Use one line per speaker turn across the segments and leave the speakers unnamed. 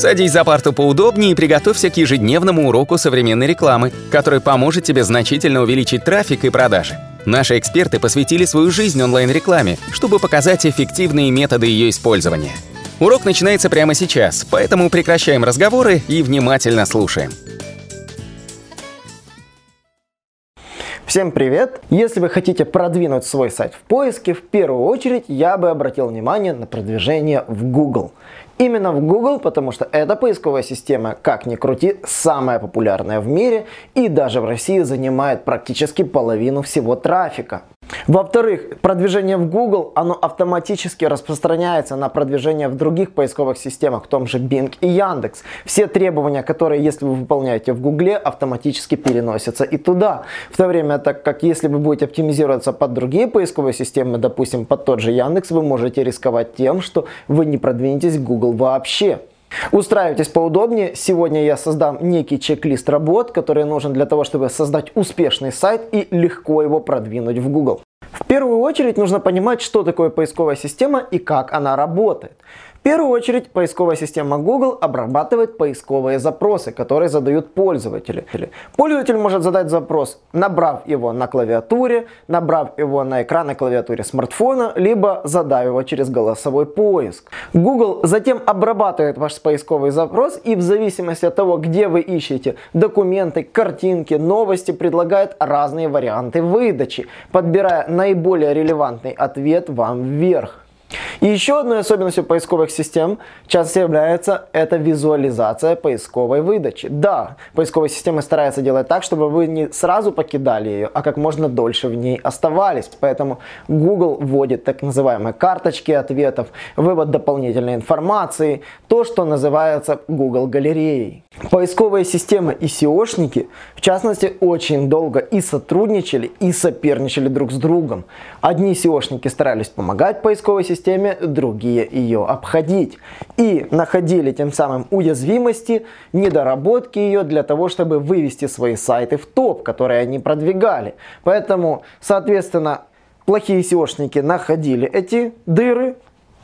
Садись за парту поудобнее и приготовься к ежедневному уроку современной рекламы, который поможет тебе значительно увеличить трафик и продажи. Наши эксперты посвятили свою жизнь онлайн-рекламе, чтобы показать эффективные методы ее использования. Урок начинается прямо сейчас, поэтому прекращаем разговоры и внимательно слушаем.
Всем привет! Если вы хотите продвинуть свой сайт в поиске, в первую очередь я бы обратил внимание на продвижение в Google. Именно в Google, потому что эта поисковая система, как ни крути, самая популярная в мире и даже в России занимает практически половину всего трафика. Во-вторых, продвижение в Google, оно автоматически распространяется на продвижение в других поисковых системах, в том же Bing и Яндекс. Все требования, которые, если вы выполняете в Google, автоматически переносятся и туда. В то время, так как если вы будете оптимизироваться под другие поисковые системы, допустим, под тот же Яндекс, вы можете рисковать тем, что вы не продвинетесь в Google вообще. Устраивайтесь поудобнее. Сегодня я создам некий чек-лист работ, который нужен для того, чтобы создать успешный сайт и легко его продвинуть в Google. В первую очередь нужно понимать, что такое поисковая система и как она работает. В первую очередь поисковая система Google обрабатывает поисковые запросы, которые задают пользователи. Пользователь может задать запрос, набрав его на клавиатуре, набрав его на экранной клавиатуре смартфона, либо задав его через голосовой поиск. Google затем обрабатывает ваш поисковый запрос и в зависимости от того, где вы ищете документы, картинки, новости, предлагает разные варианты выдачи, подбирая наиболее релевантный ответ вам вверх. И еще одной особенностью поисковых систем часто является это визуализация поисковой выдачи. Да, поисковые системы стараются делать так, чтобы вы не сразу покидали ее, а как можно дольше в ней оставались. Поэтому Google вводит так называемые карточки ответов, вывод дополнительной информации, то, что называется Google галереей. Поисковые системы и SEOшники, в частности, очень долго и сотрудничали, и соперничали друг с другом. Одни SEOшники старались помогать поисковой системе, системе, другие ее обходить. И находили тем самым уязвимости, недоработки ее для того, чтобы вывести свои сайты в топ, которые они продвигали. Поэтому, соответственно, плохие SEOшники находили эти дыры,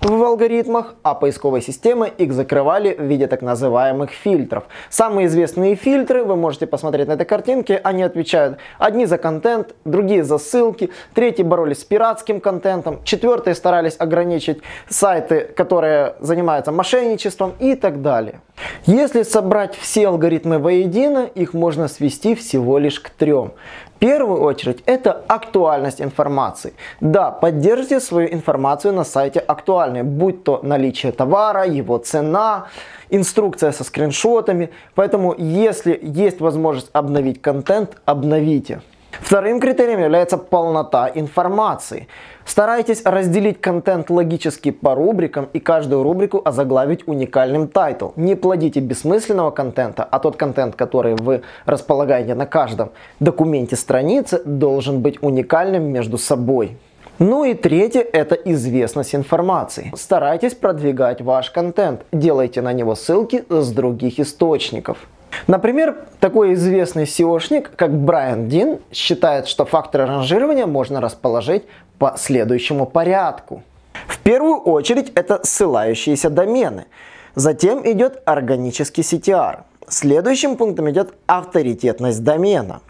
в алгоритмах, а поисковые системы их закрывали в виде так называемых фильтров. Самые известные фильтры, вы можете посмотреть на этой картинке, они отвечают одни за контент, другие за ссылки, третьи боролись с пиратским контентом, четвертые старались ограничить сайты, которые занимаются мошенничеством и так далее. Если собрать все алгоритмы воедино, их можно свести всего лишь к трем. В первую очередь это актуальность информации. Да, поддержите свою информацию на сайте актуальной, будь то наличие товара, его цена, инструкция со скриншотами. Поэтому если есть возможность обновить контент, обновите. Вторым критерием является полнота информации. Старайтесь разделить контент логически по рубрикам и каждую рубрику озаглавить уникальным title. Не плодите бессмысленного контента, а тот контент, который вы располагаете на каждом документе страницы, должен быть уникальным между собой. Ну и третье – это известность информации. Старайтесь продвигать ваш контент, делайте на него ссылки с других источников. Например, такой известный SEO шник, как Брайан Дин, считает, что факторы ранжирования можно расположить по следующему порядку. В первую очередь это ссылающиеся домены. Затем идет органический CTR. Следующим пунктом идет авторитетность домена.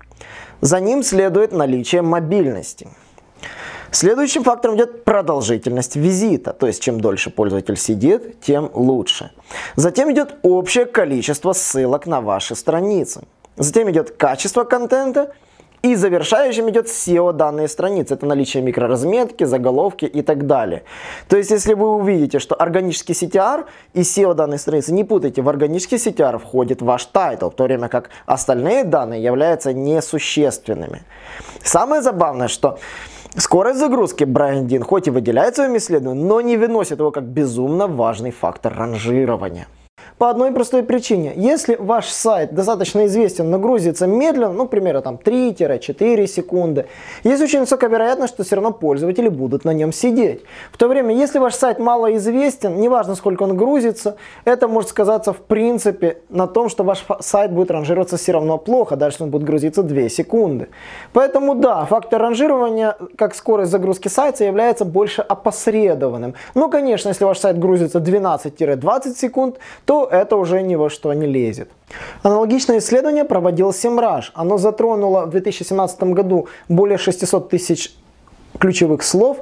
За ним следует наличие мобильности. Следующим фактором идет продолжительность визита, то есть чем дольше пользователь сидит, тем лучше. Затем идет общее количество ссылок на ваши страницы. Затем идет качество контента и завершающим идет SEO данной страницы. Это наличие микроразметки, заголовки и так далее. То есть, если вы увидите, что органический CTR и SEO данной страницы, не путайте, в органический CTR входит ваш title, в то время как остальные данные являются несущественными. Самое забавное, что Скорость загрузки Брайан Дин хоть и выделяет в своем но не выносит его как безумно важный фактор ранжирования. По одной простой причине. Если ваш сайт достаточно известен, но грузится медленно, ну, примерно там 3-4 секунды, есть очень высокая вероятность, что все равно пользователи будут на нем сидеть. В то время, если ваш сайт мало известен, неважно сколько он грузится, это может сказаться в принципе на том, что ваш сайт будет ранжироваться все равно плохо, даже если он будет грузиться 2 секунды. Поэтому да, фактор ранжирования, как скорость загрузки сайта, является больше опосредованным. Но, конечно, если ваш сайт грузится 12-20 секунд, то то это уже ни во что не лезет. Аналогичное исследование проводил Semrush. Оно затронуло в 2017 году более 600 тысяч ключевых слов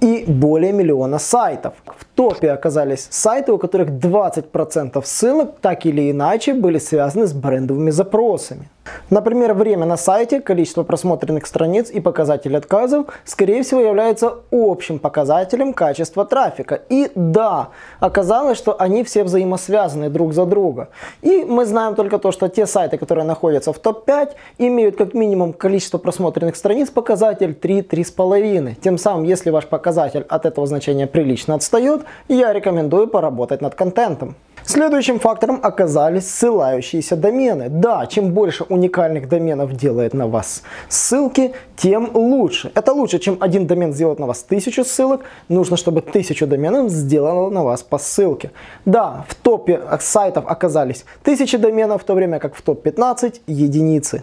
и более миллиона сайтов. В топе оказались сайты, у которых 20% ссылок так или иначе были связаны с брендовыми запросами. Например, время на сайте, количество просмотренных страниц и показатель отказов, скорее всего, являются общим показателем качества трафика. И да, оказалось, что они все взаимосвязаны друг за друга. И мы знаем только то, что те сайты, которые находятся в топ-5, имеют как минимум количество просмотренных страниц показатель 3-3,5. Тем самым, если ваш показатель от этого значения прилично отстает, я рекомендую поработать над контентом. Следующим фактором оказались ссылающиеся домены. Да, чем больше уникальных доменов делает на вас ссылки, тем лучше. Это лучше, чем один домен сделать на вас тысячу ссылок. Нужно, чтобы тысячу доменов сделало на вас по ссылке. Да, в топе сайтов оказались тысячи доменов, в то время как в топ-15 единицы.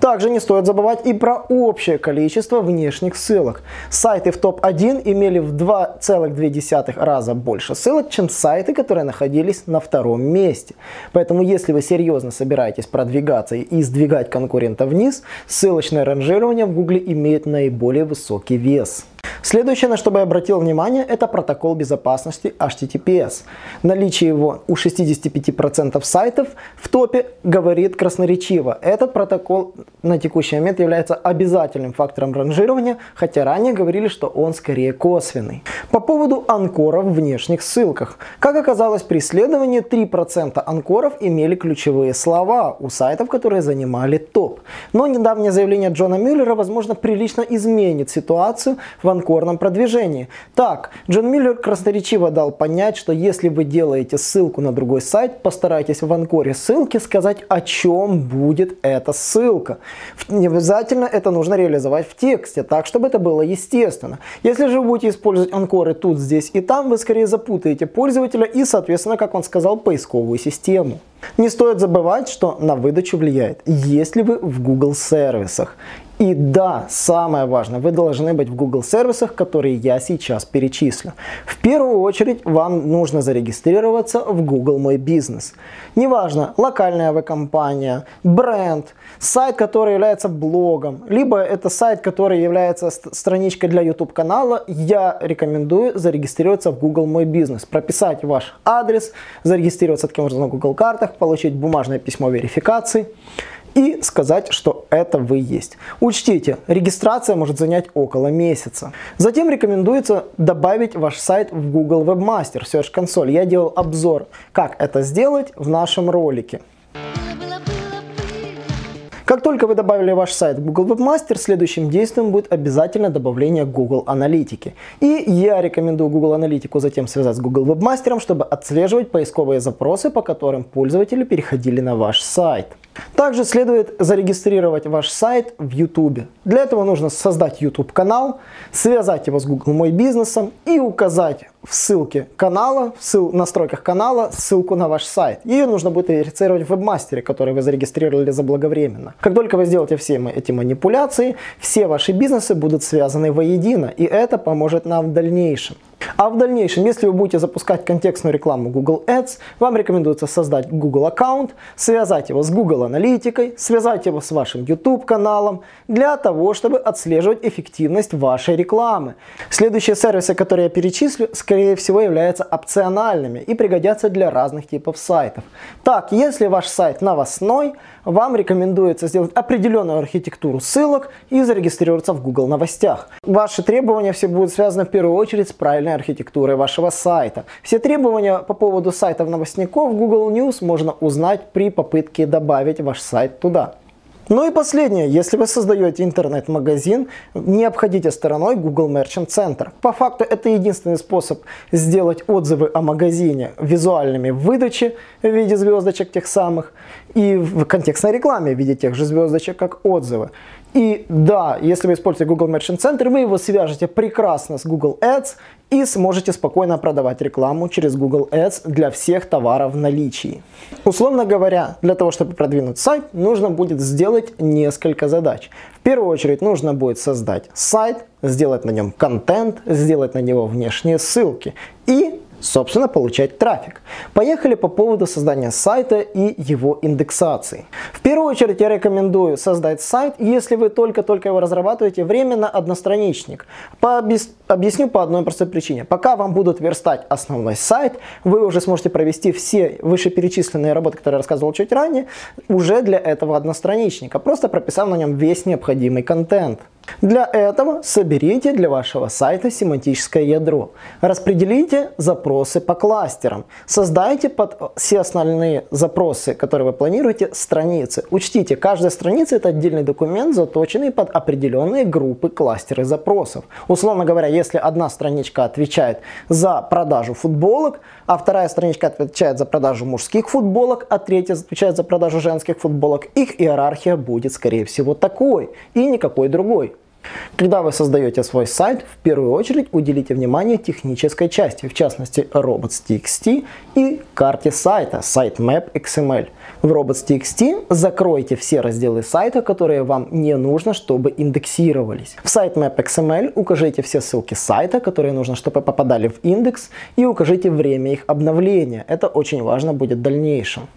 Также не стоит забывать и про общее количество внешних ссылок. Сайты в топ-1 имели в 2,2 раза больше ссылок, чем сайты, которые находились на втором месте. Поэтому если вы серьезно собираетесь продвигаться и сдвигать конкурента вниз, ссылочное ранжирование в Google имеет наиболее высокий вес. Следующее, на что бы я обратил внимание, это протокол безопасности HTTPS. Наличие его у 65% сайтов в топе говорит красноречиво. Этот протокол на текущий момент является обязательным фактором ранжирования, хотя ранее говорили, что он скорее косвенный. По поводу анкоров в внешних ссылках. Как оказалось при исследовании, 3% анкоров имели ключевые слова у сайтов, которые занимали топ. Но недавнее заявление Джона Мюллера, возможно, прилично изменит ситуацию в анкорах упорном продвижении. Так, Джон Миллер красноречиво дал понять, что если вы делаете ссылку на другой сайт, постарайтесь в анкоре ссылки сказать, о чем будет эта ссылка. Не обязательно это нужно реализовать в тексте, так, чтобы это было естественно. Если же вы будете использовать анкоры тут, здесь и там, вы скорее запутаете пользователя и, соответственно, как он сказал, поисковую систему. Не стоит забывать, что на выдачу влияет, если вы в Google сервисах. И да, самое важное, вы должны быть в Google сервисах, которые я сейчас перечислю. В первую очередь вам нужно зарегистрироваться в Google Мой Бизнес. Неважно, локальная авиакомпания, бренд, сайт, который является блогом, либо это сайт, который является страничкой для YouTube канала, я рекомендую зарегистрироваться в Google Мой Бизнес, прописать ваш адрес, зарегистрироваться таким образом на Google картах, получить бумажное письмо верификации и сказать, что это вы есть. Учтите, регистрация может занять около месяца. Затем рекомендуется добавить ваш сайт в Google Webmaster Search Console. Я делал обзор, как это сделать в нашем ролике. Как только вы добавили ваш сайт в Google Webmaster, следующим действием будет обязательно добавление Google Аналитики. И я рекомендую Google Аналитику затем связать с Google Webmaster, чтобы отслеживать поисковые запросы, по которым пользователи переходили на ваш сайт. Также следует зарегистрировать ваш сайт в YouTube. Для этого нужно создать YouTube канал, связать его с Google Мой бизнесом и указать в ссылке канала, в ссыл, настройках канала ссылку на ваш сайт. Ее нужно будет верифицировать в вебмастере, который вы зарегистрировали заблаговременно. Как только вы сделаете все эти манипуляции, все ваши бизнесы будут связаны воедино, и это поможет нам в дальнейшем. А в дальнейшем, если вы будете запускать контекстную рекламу Google Ads, вам рекомендуется создать Google аккаунт, связать его с Google аналитикой, связать его с вашим YouTube каналом, для того, чтобы отслеживать эффективность вашей рекламы. Следующие сервисы, которые я перечислю, скорее всего являются опциональными и пригодятся для разных типов сайтов. Так, если ваш сайт новостной, вам рекомендуется сделать определенную архитектуру ссылок и зарегистрироваться в Google новостях. Ваши требования все будут связаны в первую очередь с правильной архитектурой вашего сайта. Все требования по поводу сайтов новостников Google News можно узнать при попытке добавить ваш сайт туда. Ну и последнее, если вы создаете интернет-магазин, не обходите стороной Google Merchant Center. По факту это единственный способ сделать отзывы о магазине визуальными в выдаче в виде звездочек тех самых и в контекстной рекламе в виде тех же звездочек, как отзывы. И да, если вы используете Google Merchant Center, вы его свяжете прекрасно с Google Ads и сможете спокойно продавать рекламу через Google Ads для всех товаров в наличии. Условно говоря, для того, чтобы продвинуть сайт, нужно будет сделать несколько задач. В первую очередь нужно будет создать сайт, сделать на нем контент, сделать на него внешние ссылки и собственно, получать трафик. Поехали по поводу создания сайта и его индексации. В первую очередь я рекомендую создать сайт, если вы только-только его разрабатываете, временно одностраничник. По Объясню по одной простой причине. Пока вам будут верстать основной сайт, вы уже сможете провести все вышеперечисленные работы, которые я рассказывал чуть ранее, уже для этого одностраничника, просто прописав на нем весь необходимый контент. Для этого соберите для вашего сайта семантическое ядро. Распределите запросы по кластерам. Создайте под все остальные запросы, которые вы планируете, страницы. Учтите, каждая страница это отдельный документ, заточенный под определенные группы кластеры запросов. Условно говоря, если одна страничка отвечает за продажу футболок, а вторая страничка отвечает за продажу мужских футболок, а третья отвечает за продажу женских футболок, их иерархия будет, скорее всего, такой и никакой другой. Когда вы создаете свой сайт, в первую очередь уделите внимание технической части, в частности robots.txt и карте сайта, sitemap XML. В robots.txt закройте все разделы сайта, которые вам не нужно, чтобы индексировались. В sitemap XML укажите все ссылки сайта, которые нужно, чтобы попадали в индекс, и укажите время их обновления. Это очень важно будет в дальнейшем.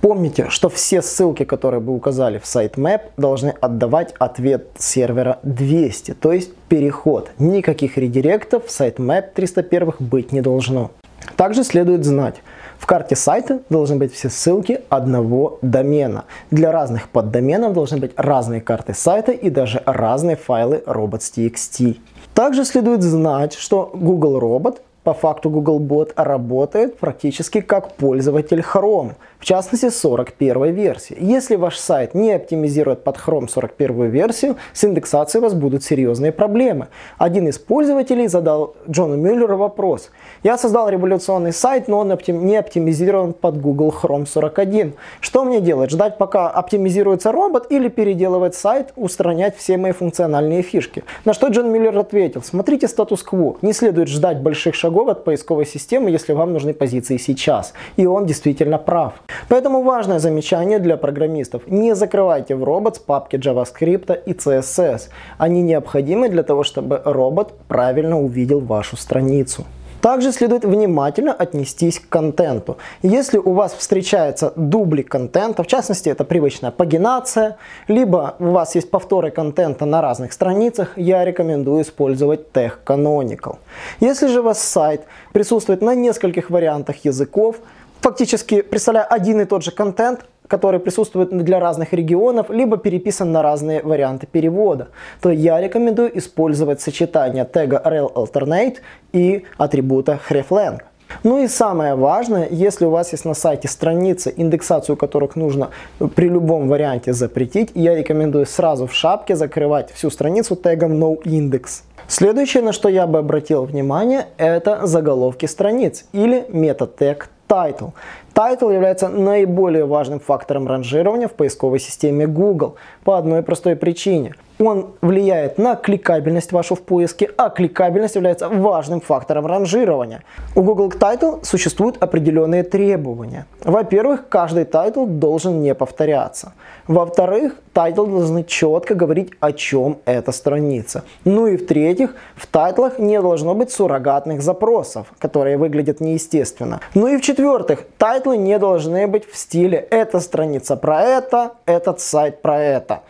Помните, что все ссылки, которые вы указали в sitemap, должны отдавать ответ сервера 200, то есть переход. Никаких редиректов в sitemap 301 быть не должно. Также следует знать, в карте сайта должны быть все ссылки одного домена. Для разных поддоменов должны быть разные карты сайта и даже разные файлы robots.txt. Также следует знать, что Google Robot по факту Googlebot работает практически как пользователь Chrome, в частности 41 версии. Если ваш сайт не оптимизирует под Chrome 41 версию, с индексацией у вас будут серьезные проблемы. Один из пользователей задал Джону Мюллеру вопрос. Я создал революционный сайт, но он не оптимизирован под Google Chrome 41. Что мне делать? Ждать пока оптимизируется робот или переделывать сайт, устранять все мои функциональные фишки? На что Джон Мюллер ответил, смотрите статус-кво, не следует ждать больших шагов шагов от поисковой системы, если вам нужны позиции сейчас. И он действительно прав. Поэтому важное замечание для программистов. Не закрывайте в Robots папки JavaScript и CSS. Они необходимы для того, чтобы робот правильно увидел вашу страницу. Также следует внимательно отнестись к контенту. Если у вас встречается дублик контента, в частности это привычная пагинация, либо у вас есть повторы контента на разных страницах, я рекомендую использовать Tech Canonical. Если же у вас сайт присутствует на нескольких вариантах языков, фактически представляя один и тот же контент, который присутствует для разных регионов, либо переписан на разные варианты перевода, то я рекомендую использовать сочетание тега rel alternate и атрибута hreflang. Ну и самое важное, если у вас есть на сайте страницы, индексацию которых нужно при любом варианте запретить, я рекомендую сразу в шапке закрывать всю страницу тегом noindex. Следующее, на что я бы обратил внимание, это заголовки страниц или мета-тег title. Title является наиболее важным фактором ранжирования в поисковой системе Google по одной простой причине. Он влияет на кликабельность вашу в поиске, а кликабельность является важным фактором ранжирования. У Google Title существуют определенные требования. Во-первых, каждый title должен не повторяться. Во-вторых, title должны четко говорить, о чем эта страница. Ну и в-третьих, в title ах не должно быть суррогатных запросов, которые выглядят неестественно. Ну и в-четвертых, title ы не должны быть в стиле «эта страница про это», «этот сайт про это».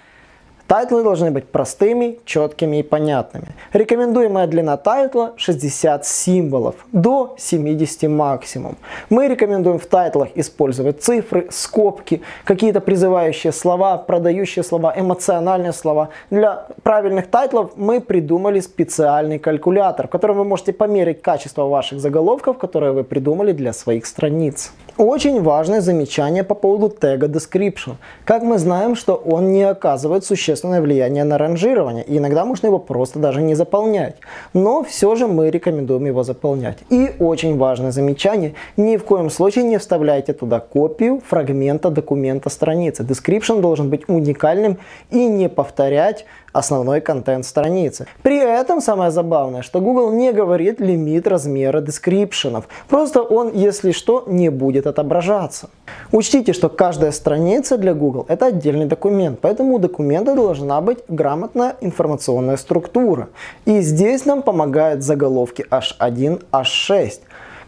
Title ы должны быть простыми, четкими и понятными. Рекомендуемая длина title а 60 символов, до 70 максимум. Мы рекомендуем в title ах использовать цифры, скобки, какие-то призывающие слова, продающие слова, эмоциональные слова. Для правильных title ов мы придумали специальный калькулятор, в котором вы можете померить качество ваших заголовков, которые вы придумали для своих страниц. Очень важное замечание по поводу тега description. Как мы знаем, что он не оказывает существенное влияние на ранжирование, и иногда можно его просто даже не заполнять. Но все же мы рекомендуем его заполнять. И очень важное замечание, ни в коем случае не вставляйте туда копию фрагмента документа страницы. Description должен быть уникальным и не повторять основной контент страницы. При этом самое забавное, что Google не говорит лимит размера дескрипшенов. Просто он, если что, не будет отображаться. Учтите, что каждая страница для Google это отдельный документ, поэтому у документа должна быть грамотная информационная структура. И здесь нам помогают заголовки H1, H6.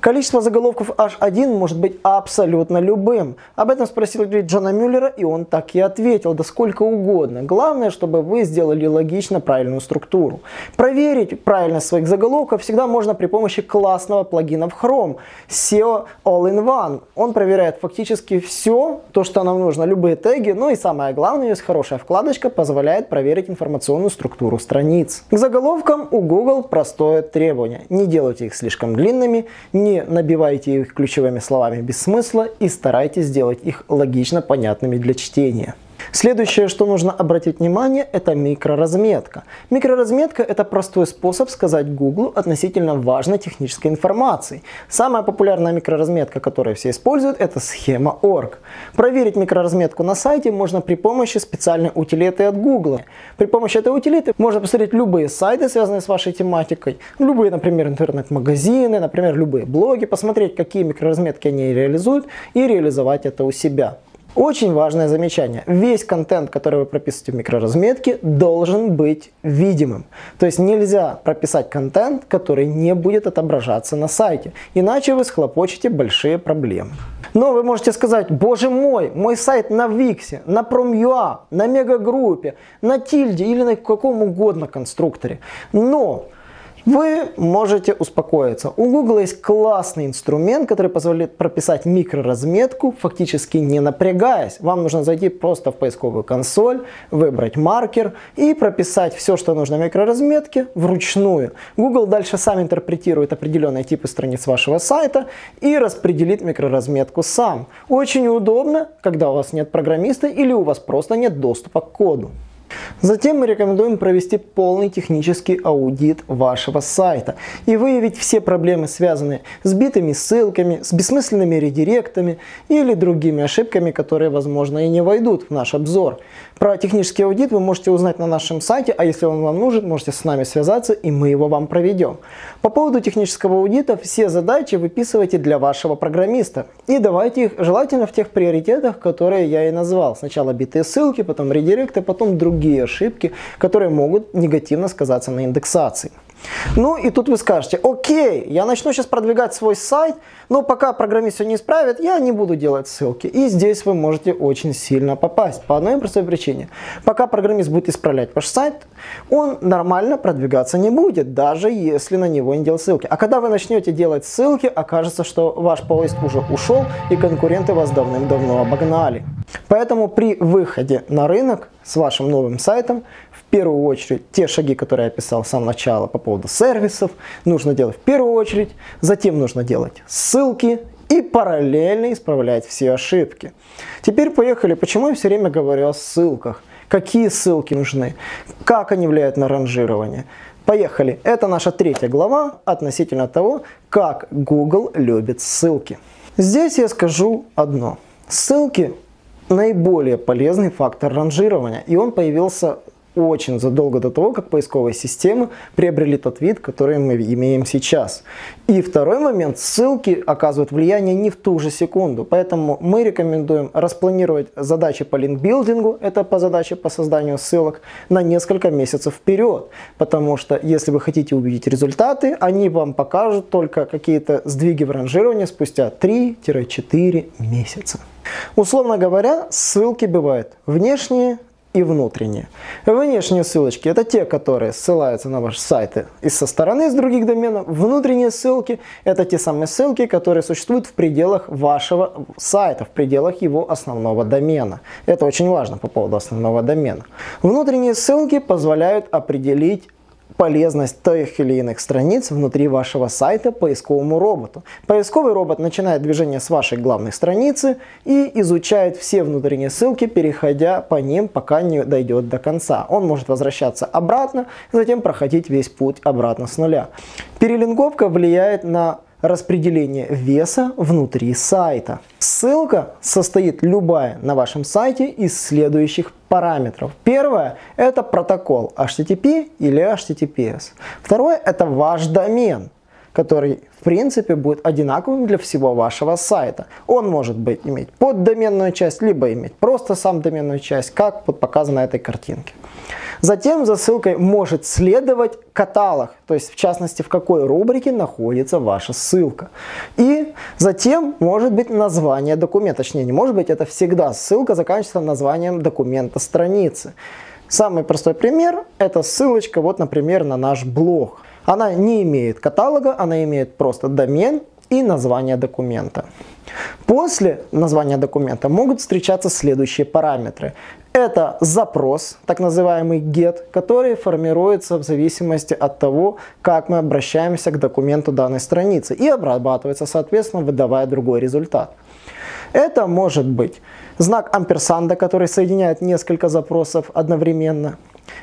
Количество заголовков H1 может быть абсолютно любым. Об этом спросил Джона Мюллера, и он так и ответил, да сколько угодно. Главное, чтобы вы сделали логично правильную структуру. Проверить правильность своих заголовков всегда можно при помощи классного плагина в Chrome SEO All-in-One. Он проверяет фактически все, то, что нам нужно, любые теги, ну и самое главное, есть хорошая вкладочка, позволяет проверить информационную структуру страниц. К заголовкам у Google простое требование. Не делайте их слишком длинными, не набивайте их ключевыми словами без смысла и старайтесь сделать их логично понятными для чтения. Следующее, что нужно обратить внимание, это микроразметка. Микроразметка – это простой способ сказать Google относительно важной технической информации. Самая популярная микроразметка, которую все используют, это схема .org. Проверить микроразметку на сайте можно при помощи специальной утилиты от Google. При помощи этой утилиты можно посмотреть любые сайты, связанные с вашей тематикой, любые, например, интернет-магазины, например, любые блоги, посмотреть, какие микроразметки они реализуют и реализовать это у себя. Очень важное замечание. Весь контент, который вы прописываете в микроразметке, должен быть видимым. То есть нельзя прописать контент, который не будет отображаться на сайте. Иначе вы схлопочете большие проблемы. Но вы можете сказать, боже мой, мой сайт на Виксе, на Prom.ua, на Мегагруппе, на Тильде или на каком угодно конструкторе. Но вы можете успокоиться. У Google есть классный инструмент, который позволяет прописать микроразметку, фактически не напрягаясь. Вам нужно зайти просто в поисковую консоль, выбрать маркер и прописать все, что нужно микроразметке вручную. Google дальше сам интерпретирует определенные типы страниц вашего сайта и распределит микроразметку сам. Очень удобно, когда у вас нет программиста или у вас просто нет доступа к коду. Затем мы рекомендуем провести полный технический аудит вашего сайта и выявить все проблемы, связанные с битыми ссылками, с бессмысленными редиректами или другими ошибками, которые, возможно, и не войдут в наш обзор. Про технический аудит вы можете узнать на нашем сайте, а если он вам нужен, можете с нами связаться и мы его вам проведем. По поводу технического аудита, все задачи выписывайте для вашего программиста и давайте их желательно в тех приоритетах, которые я и назвал. Сначала битые ссылки, потом редиректы, потом другие ошибки, которые могут негативно сказаться на индексации. Ну и тут вы скажете, окей, я начну сейчас продвигать свой сайт, но пока программист все не исправит, я не буду делать ссылки. И здесь вы можете очень сильно попасть по одной простой причине. Пока программист будет исправлять ваш сайт, он нормально продвигаться не будет, даже если на него не делать ссылки. А когда вы начнете делать ссылки, окажется, что ваш поиск уже ушел и конкуренты вас давным-давно обогнали. Поэтому при выходе на рынок с вашим новым сайтом первую очередь те шаги, которые я описал с самого начала по поводу сервисов, нужно делать в первую очередь, затем нужно делать ссылки и параллельно исправлять все ошибки. Теперь поехали, почему я все время говорю о ссылках, какие ссылки нужны, как они влияют на ранжирование. Поехали, это наша третья глава относительно того, как Google любит ссылки. Здесь я скажу одно. Ссылки наиболее полезный фактор ранжирования, и он появился очень задолго до того, как поисковые системы приобрели тот вид, который мы имеем сейчас. И второй момент, ссылки оказывают влияние не в ту же секунду, поэтому мы рекомендуем распланировать задачи по линкбилдингу, это по задаче по созданию ссылок, на несколько месяцев вперед, потому что если вы хотите увидеть результаты, они вам покажут только какие-то сдвиги в ранжировании спустя 3-4 месяца. Условно говоря, ссылки бывают внешние, и внутренние. Внешние ссылочки это те, которые ссылаются на ваши сайты и со стороны, с других доменов. Внутренние ссылки это те самые ссылки, которые существуют в пределах вашего сайта, в пределах его основного домена. Это очень важно по поводу основного домена. Внутренние ссылки позволяют определить полезность тех или иных страниц внутри вашего сайта поисковому роботу. Поисковый робот начинает движение с вашей главной страницы и изучает все внутренние ссылки, переходя по ним, пока не дойдет до конца. Он может возвращаться обратно, затем проходить весь путь обратно с нуля. Перелинковка влияет на распределение веса внутри сайта. Ссылка состоит любая на вашем сайте из следующих параметров. Первое – это протокол HTTP или HTTPS. Второе – это ваш домен который в принципе будет одинаковым для всего вашего сайта. Он может быть иметь поддоменную часть, либо иметь просто сам доменную часть, как вот показано на этой картинке. Затем за ссылкой может следовать каталог, то есть в частности в какой рубрике находится ваша ссылка. И затем может быть название документа, точнее не может быть, это всегда ссылка заканчивается названием документа страницы. Самый простой пример – это ссылочка, вот, например, на наш блог. Она не имеет каталога, она имеет просто домен и название документа. После названия документа могут встречаться следующие параметры. Это запрос, так называемый get, который формируется в зависимости от того, как мы обращаемся к документу данной страницы и обрабатывается, соответственно, выдавая другой результат. Это может быть знак амперсанда, который соединяет несколько запросов одновременно.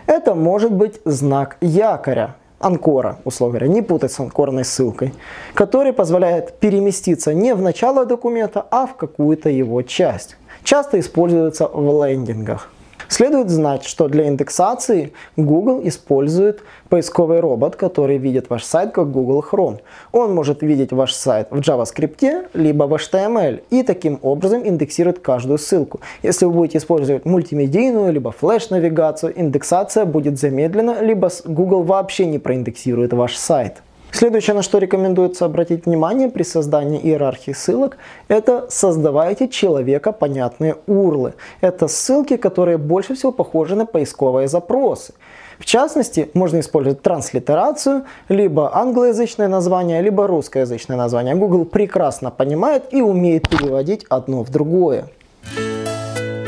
Это может быть знак якоря, анкора, условно говоря, не путать с анкорной ссылкой, который позволяет переместиться не в начало документа, а в какую-то его часть. Часто используется в лендингах. Следует знать, что для индексации Google использует поисковый робот, который видит ваш сайт как Google Chrome. Он может видеть ваш сайт в JavaScript, либо в HTML и таким образом индексирует каждую ссылку. Если вы будете использовать мультимедийную, либо флеш-навигацию, индексация будет замедлена, либо Google вообще не проиндексирует ваш сайт. Следующее, на что рекомендуется обратить внимание при создании иерархии ссылок, это создавайте человека понятные урлы. Это ссылки, которые больше всего похожи на поисковые запросы. В частности, можно использовать транслитерацию, либо англоязычное название, либо русскоязычное название. Google прекрасно понимает и умеет переводить одно в другое.